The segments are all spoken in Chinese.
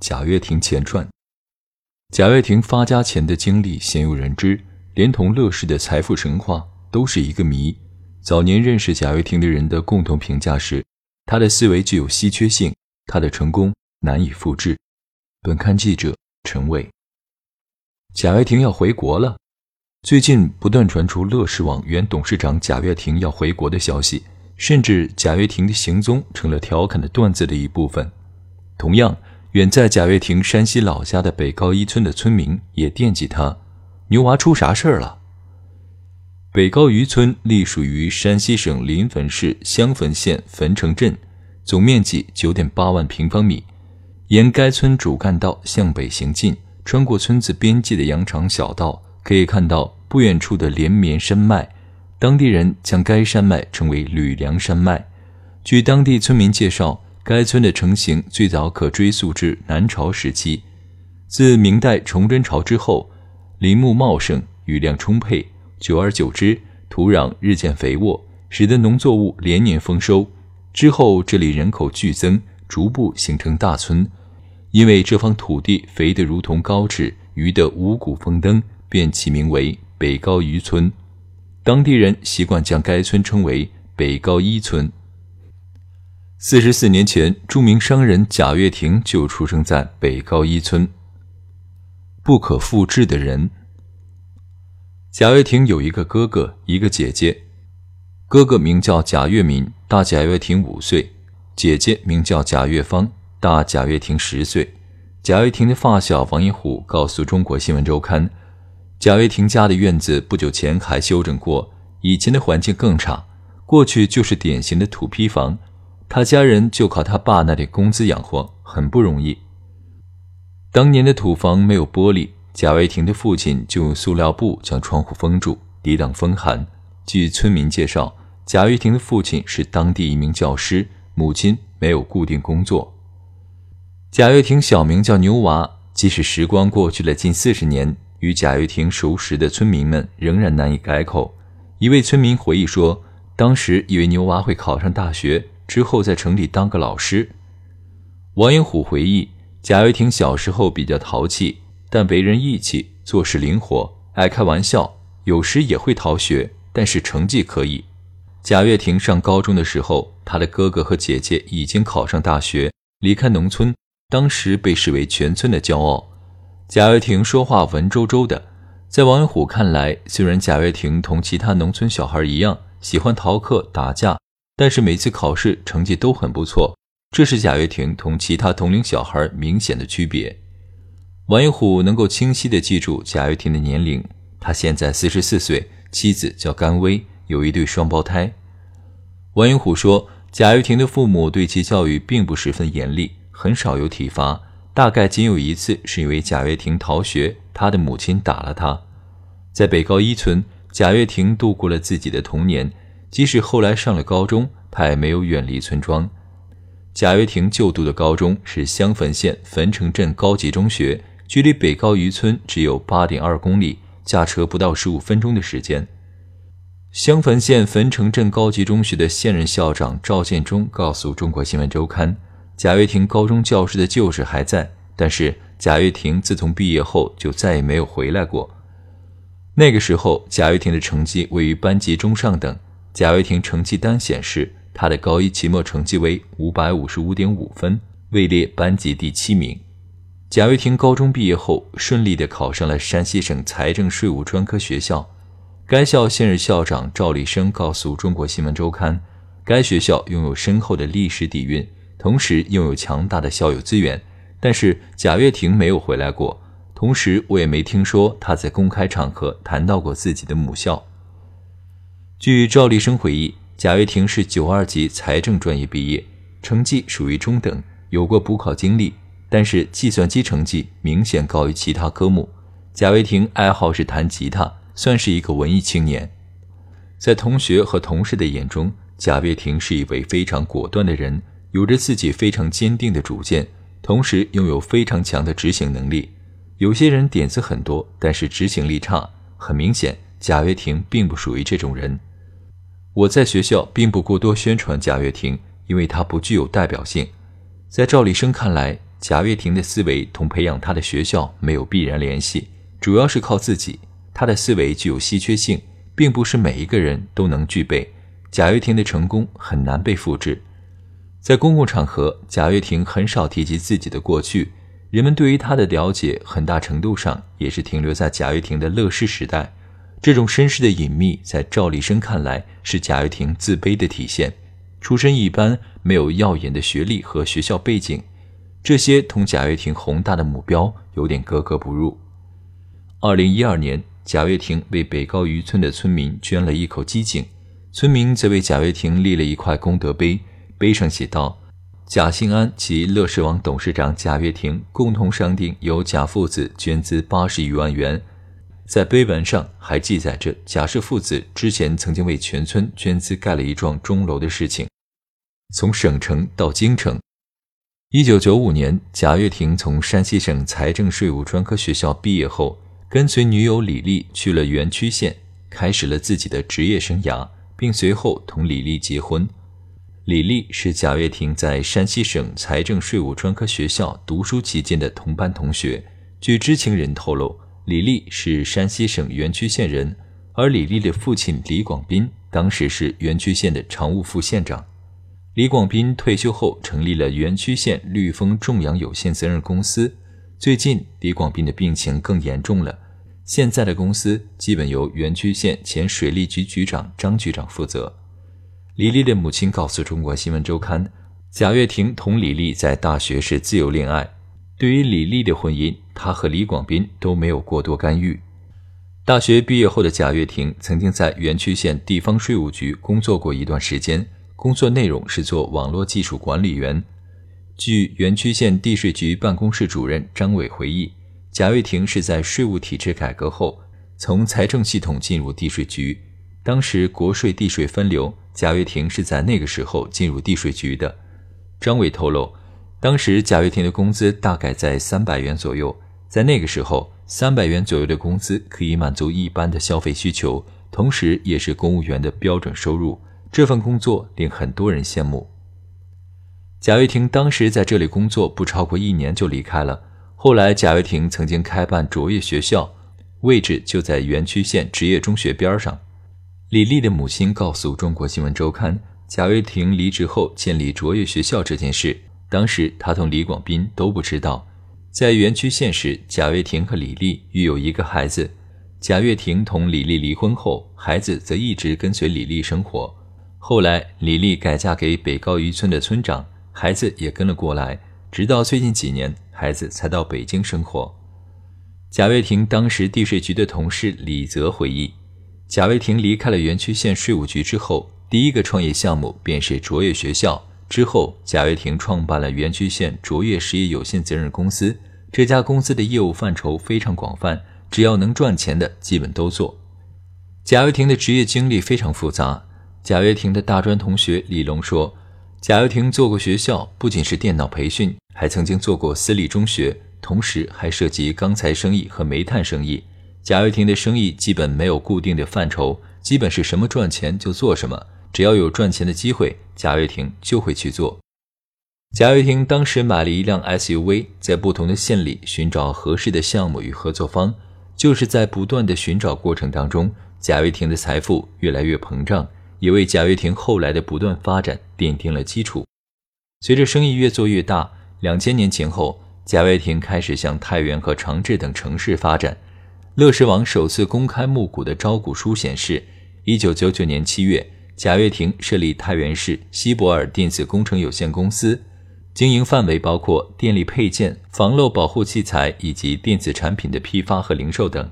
贾跃亭前传》。贾跃亭发家前的经历鲜有人知，连同乐视的财富神话都是一个谜。早年认识贾跃亭的人的共同评价是，他的思维具有稀缺性，他的成功难以复制。本刊记者陈伟。贾跃亭要回国了。最近不断传出乐视网原董事长贾跃亭要回国的消息。甚至贾跃亭的行踪成了调侃的段子的一部分。同样，远在贾跃亭山西老家的北高一村的村民也惦记他。牛娃出啥事儿了？北高渔村隶属于山西省临汾市襄汾县汾城镇，总面积九点八万平方米。沿该村主干道向北行进，穿过村子边际的羊肠小道，可以看到不远处的连绵山脉。当地人将该山脉称为吕梁山脉。据当地村民介绍，该村的成型最早可追溯至南朝时期。自明代崇祯朝之后，林木茂盛，雨量充沛，久而久之，土壤日渐肥沃，使得农作物连年丰收。之后，这里人口剧增，逐步形成大村。因为这方土地肥得如同高脂，鱼得五谷丰登，便起名为北高渔村。当地人习惯将该村称为北高一村。四十四年前，著名商人贾跃亭就出生在北高一村。不可复制的人。贾跃亭有一个哥哥，一个姐姐。哥哥名叫贾跃民，大贾跃亭五岁；姐姐名叫贾跃芳，大贾跃亭十岁。贾跃亭的发小王一虎告诉《中国新闻周刊》。贾跃亭家的院子不久前还修整过，以前的环境更差，过去就是典型的土坯房，他家人就靠他爸那点工资养活，很不容易。当年的土房没有玻璃，贾跃亭的父亲就用塑料布将窗户封住，抵挡风寒。据村民介绍，贾跃亭的父亲是当地一名教师，母亲没有固定工作。贾跃亭小名叫牛娃，即使时光过去了近四十年。与贾跃亭熟识的村民们仍然难以改口。一位村民回忆说：“当时以为牛娃会考上大学，之后在城里当个老师。”王英虎回忆，贾跃亭小时候比较淘气，但为人义气，做事灵活，爱开玩笑，有时也会逃学，但是成绩可以。贾跃亭上高中的时候，他的哥哥和姐姐已经考上大学，离开农村，当时被视为全村的骄傲。贾跃亭说话文绉绉的，在王永虎看来，虽然贾跃亭同其他农村小孩一样喜欢逃课打架，但是每次考试成绩都很不错，这是贾跃亭同其他同龄小孩明显的区别。王永虎能够清晰地记住贾跃亭的年龄，他现在四十四岁，妻子叫甘薇，有一对双胞胎。王永虎说，贾跃亭的父母对其教育并不十分严厉，很少有体罚。大概仅有一次，是因为贾跃亭逃学，他的母亲打了他。在北高一村，贾跃亭度过了自己的童年。即使后来上了高中，他也没有远离村庄。贾跃亭就读的高中是襄汾县汾城镇高级中学，距离北高渔村只有八点二公里，驾车不到十五分钟的时间。襄汾县汾城镇高级中学的现任校长赵建忠告诉《中国新闻周刊》。贾跃亭高中教师的旧事还在，但是贾跃亭自从毕业后就再也没有回来过。那个时候，贾跃亭的成绩位于班级中上等。贾跃亭成绩单显示，他的高一期末成绩为五百五十五点五分，位列班级第七名。贾跃亭高中毕业后，顺利地考上了山西省财政税务专科学校。该校现任校长赵立生告诉《中国新闻周刊》，该学校拥有深厚的历史底蕴。同时拥有强大的校友资源，但是贾跃亭没有回来过。同时，我也没听说他在公开场合谈到过自己的母校。据赵立生回忆，贾跃亭是九二级财政专业毕业，成绩属于中等，有过补考经历。但是计算机成绩明显高于其他科目。贾跃亭爱好是弹吉他，算是一个文艺青年。在同学和同事的眼中，贾跃亭是一位非常果断的人，有着自己非常坚定的主见，同时拥有非常强的执行能力。有些人点子很多，但是执行力差。很明显，贾跃亭并不属于这种人。我在学校并不过多宣传贾跃亭，因为他不具有代表性。在赵立生看来，贾跃亭的思维同培养他的学校没有必然联系，主要是靠自己。他的思维具有稀缺性，并不是每一个人都能具备。贾跃亭的成功很难被复制。在公共场合，贾跃亭很少提及自己的过去。人们对于他的了解，很大程度上也是停留在贾跃亭的乐视时代。这种身世的隐秘，在赵立生看来是贾跃亭自卑的体现。出身一般，没有耀眼的学历和学校背景，这些同贾跃亭宏大的目标有点格格不入。二零一二年，贾跃亭为北高渔村的村民捐了一口机井，村民则为贾跃亭立了一块功德碑，碑上写道。贾兴安及乐视网董事长贾跃亭共同商定，由贾父子捐资八十余万元。在碑文上还记载着贾氏父子之前曾经为全村捐资盖了一幢钟楼的事情。从省城到京城，一九九五年，贾跃亭从山西省财政税务专科学校毕业后，跟随女友李丽去了垣曲县，开始了自己的职业生涯，并随后同李丽结婚。李丽是贾跃亭在山西省财政税务专科学校读书期间的同班同学。据知情人透露，李丽是山西省垣曲县人，而李丽的父亲李广斌当时是垣曲县的常务副县长。李广斌退休后成立了垣曲县绿丰种养有限责任公司。最近，李广斌的病情更严重了，现在的公司基本由垣曲县前水利局局长张局长负责。李丽的母亲告诉中国新闻周刊，贾跃亭同李丽在大学时自由恋爱。对于李丽的婚姻，他和李广斌都没有过多干预。大学毕业后的贾跃亭曾经在园区县地方税务局工作过一段时间，工作内容是做网络技术管理员。据园区县地税局办公室主任张伟回忆，贾跃亭是在税务体制改革后，从财政系统进入地税局。当时国税地税分流，贾跃亭是在那个时候进入地税局的。张伟透露，当时贾跃亭的工资大概在三百元左右，在那个时候，三百元左右的工资可以满足一般的消费需求，同时也是公务员的标准收入。这份工作令很多人羡慕。贾跃亭当时在这里工作不超过一年就离开了。后来，贾跃亭曾经开办卓越学校，位置就在园区县职业中学边上。李丽的母亲告诉中国新闻周刊，贾跃亭离职后建立卓越学校这件事，当时他同李广斌都不知道。在园区县时，贾跃亭和李丽育有一个孩子。贾跃亭同李丽离婚后，孩子则一直跟随李丽生活。后来，李丽改嫁给北高渔村的村长，孩子也跟了过来。直到最近几年，孩子才到北京生活。贾跃亭当时地税局的同事李泽回忆。贾跃亭离开了园区县税务局之后，第一个创业项目便是卓越学校。之后，贾跃亭创办了园区县卓越实业有限责任公司。这家公司的业务范畴非常广泛，只要能赚钱的，基本都做。贾跃亭的职业经历非常复杂。贾跃亭的大专同学李龙说，贾跃亭做过学校，不仅是电脑培训，还曾经做过私立中学，同时还涉及钢材生意和煤炭生意。贾跃亭的生意基本没有固定的范畴，基本是什么赚钱就做什么，只要有赚钱的机会，贾跃亭就会去做。贾跃亭当时买了一辆 SUV，在不同的县里寻找合适的项目与合作方，就是在不断的寻找过程当中，贾跃亭的财富越来越膨胀，也为贾跃亭后来的不断发展奠定了基础。随着生意越做越大，两千年前后，贾跃亭开始向太原和长治等城市发展。乐视网首次公开募股的招股书显示，一九九九年七月，贾跃亭设立太原市西博尔电子工程有限公司，经营范围包括电力配件、防漏保护器材以及电子产品的批发和零售等。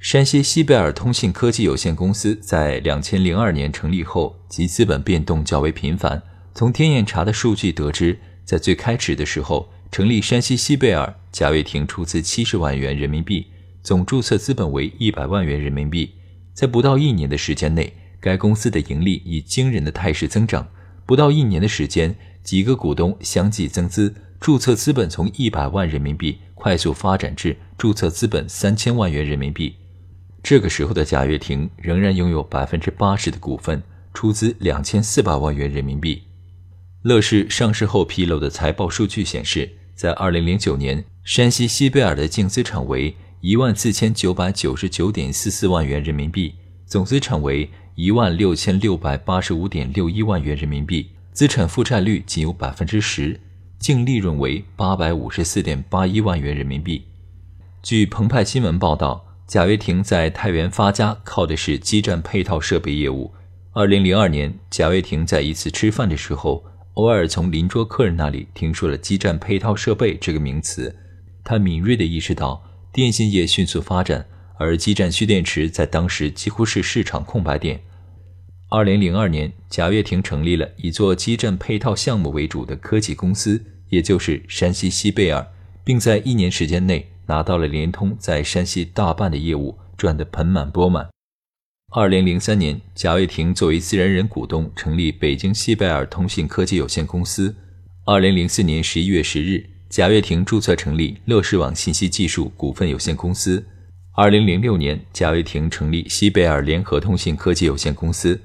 山西西贝尔通信科技有限公司在两千零二年成立后，其资本变动较为频繁。从天眼查的数据得知，在最开始的时候，成立山西西贝尔，贾跃亭出资七十万元人民币，总注册资本为一百万元人民币。在不到一年的时间内，该公司的盈利以惊人的态势增长。不到一年的时间，几个股东相继增资，注册资本从一百万人民币快速发展至注册资本三千万元人民币。这个时候的贾跃亭仍然拥有百分之八十的股份，出资两千四百万元人民币。乐视上市后披露的财报数据显示。在二零零九年，山西西贝尔的净资产为一万四千九百九十九点四四万元人民币，总资产为一万六千六百八十五点六一万元人民币，资产负债率仅有百分之十，净利润为八百五十四点八一万元人民币。据澎湃新闻报道，贾跃亭在太原发家靠的是基站配套设备业务。二零零二年，贾跃亭在一次吃饭的时候。偶尔从邻桌客人那里听说了“基站配套设备”这个名词，他敏锐地意识到电信业迅速发展，而基站蓄电池在当时几乎是市场空白点。二零零二年，贾跃亭成立了以做基站配套项目为主的科技公司，也就是山西西贝尔，并在一年时间内拿到了联通在山西大半的业务，赚得盆满钵满。二零零三年，贾跃亭作为自然人股东成立北京西贝尔通信科技有限公司。二零零四年十一月十日，贾跃亭注册成立乐视网信息技术股份有限公司。二零零六年，贾跃亭成立西贝尔联合通信科技有限公司，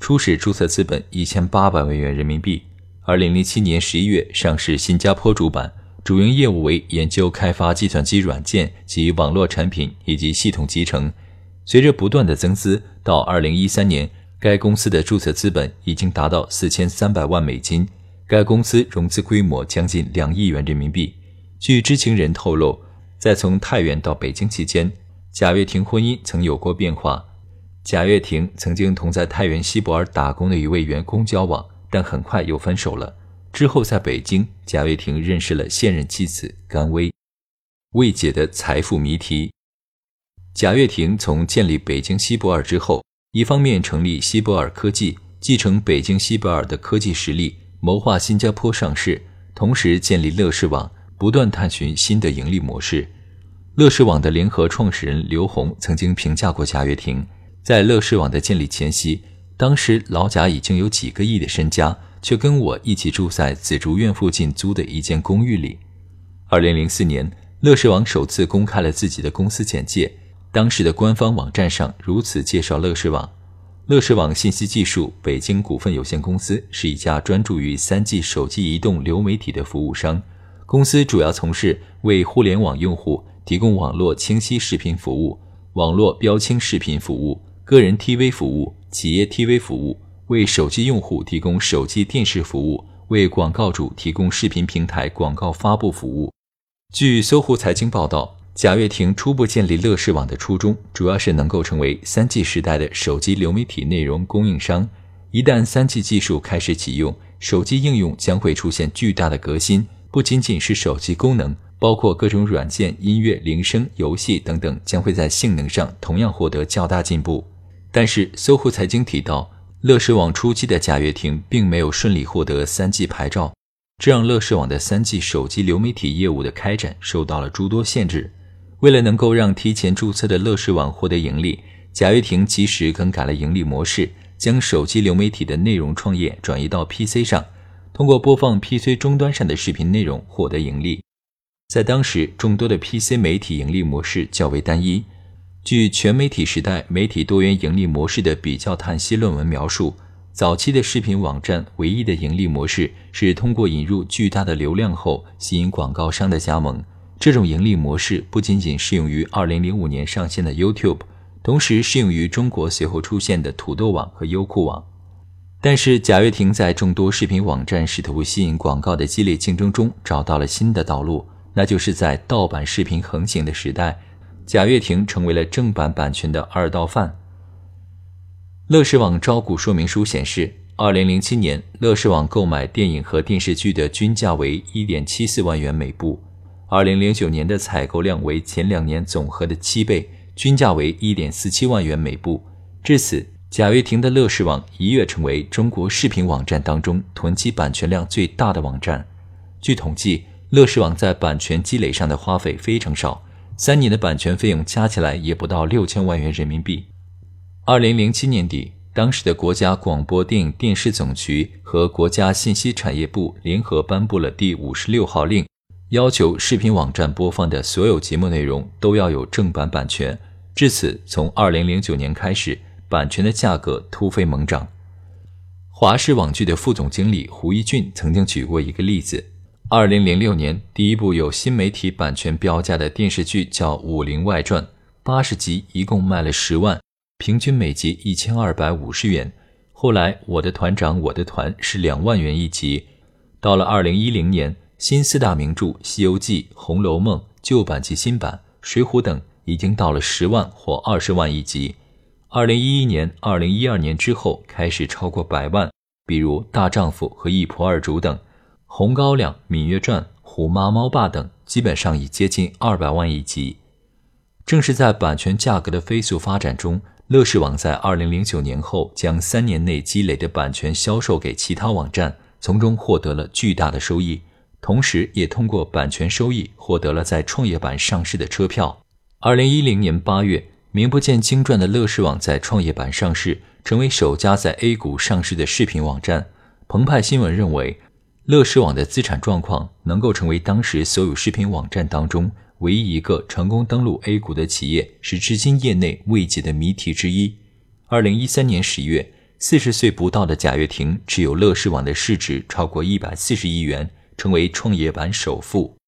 初始注册资本一千八百万元人民币。二零零七年十一月上市新加坡主板，主营业务为研究开发计算机软件及网络产品以及系统集成。随着不断的增资，到二零一三年，该公司的注册资本已经达到四千三百万美金。该公司融资规模将近两亿元人民币。据知情人透露，在从太原到北京期间，贾跃亭婚姻曾有过变化。贾跃亭曾经同在太原西博尔打工的一位员工交往，但很快又分手了。之后在北京，贾跃亭认识了现任妻子甘薇。未解的财富谜题。贾跃亭从建立北京西博尔之后，一方面成立西博尔科技，继承北京西博尔的科技实力，谋划新加坡上市；同时建立乐视网，不断探寻新的盈利模式。乐视网的联合创始人刘宏曾经评价过贾跃亭，在乐视网的建立前夕，当时老贾已经有几个亿的身家，却跟我一起住在紫竹院附近租的一间公寓里。二零零四年，乐视网首次公开了自己的公司简介。当时的官方网站上如此介绍乐视网：乐视网信息技术北京股份有限公司是一家专注于 3G 手机移动流媒体的服务商。公司主要从事为互联网用户提供网络清晰视频服务、网络标清视频服务、个人 TV 服务、企业 TV 服务，为手机用户提供手机电视服务，为广告主提供视频平台广告发布服务。据搜狐财经报道。贾跃亭初步建立乐视网的初衷，主要是能够成为三 G 时代的手机流媒体内容供应商。一旦三 G 技术开始启用，手机应用将会出现巨大的革新，不仅仅是手机功能，包括各种软件、音乐、铃声、游戏等等，将会在性能上同样获得较大进步。但是，搜狐财经提到，乐视网初期的贾跃亭并没有顺利获得三 G 牌照，这让乐视网的三 G 手机流媒体业务的开展受到了诸多限制。为了能够让提前注册的乐视网获得盈利，贾跃亭及时更改了盈利模式，将手机流媒体的内容创业转移到 PC 上，通过播放 PC 终端上的视频内容获得盈利。在当时，众多的 PC 媒体盈利模式较为单一。据全媒体时代媒体多元盈利模式的比较叹息论文描述，早期的视频网站唯一的盈利模式是通过引入巨大的流量后吸引广告商的加盟。这种盈利模式不仅仅适用于2005年上线的 YouTube，同时适用于中国随后出现的土豆网和优酷网。但是贾跃亭在众多视频网站试图吸引广告的激烈竞争中找到了新的道路，那就是在盗版视频横行的时代，贾跃亭成为了正版版权的二道贩。乐视网招股说明书显示，2007年乐视网购买电影和电视剧的均价为1.74万元每部。二零零九年的采购量为前两年总和的七倍，均价为一点四七万元每部。至此，贾跃亭的乐视网一跃成为中国视频网站当中囤积版权量最大的网站。据统计，乐视网在版权积累上的花费非常少，三年的版权费用加起来也不到六千万元人民币。二零零七年底，当时的国家广播电影电视总局和国家信息产业部联合颁布了第五十六号令，要求视频网站播放的所有节目内容都要有正版版权。至此，从二零零九年开始，版权的价格突飞猛涨。华视网剧的副总经理胡一俊曾经举过一个例子：二零零六年，第一部有新媒体版权标价的电视剧叫《武林外传》，八十集一共卖了十万，平均每集一千二百五十元。后来，《我的团长我的团》是两万元一集。到了二零一零年，新四大名著《西游记》《红楼梦》旧版及新版《水浒》等已经到了十万或二十万一集。二零一一年、二零一二年之后开始超过百万，比如《大丈夫》和《一仆二主》等，《红高粱》《芈月传》《虎妈猫爸》等基本上已接近二百万一集。正是在版权价格的飞速发展中，乐视网在二零零九年后将三年内积累的版权销售给其他网站，从中获得了巨大的收益，同时也通过版权收益获得了在创业板上市的车票。二零一零年八月。名不见经传的乐视网在创业板上市，成为首家在 A 股上市的视频网站。澎湃新闻认为，乐视网的资产状况能够成为当时所有视频网站当中唯一一个成功登陆 A 股的企业，是至今业内未解的谜题之一。二零一三年十月，四十岁不到的贾跃亭持有乐视网的市值超过一百四十亿元，成为创业板首富。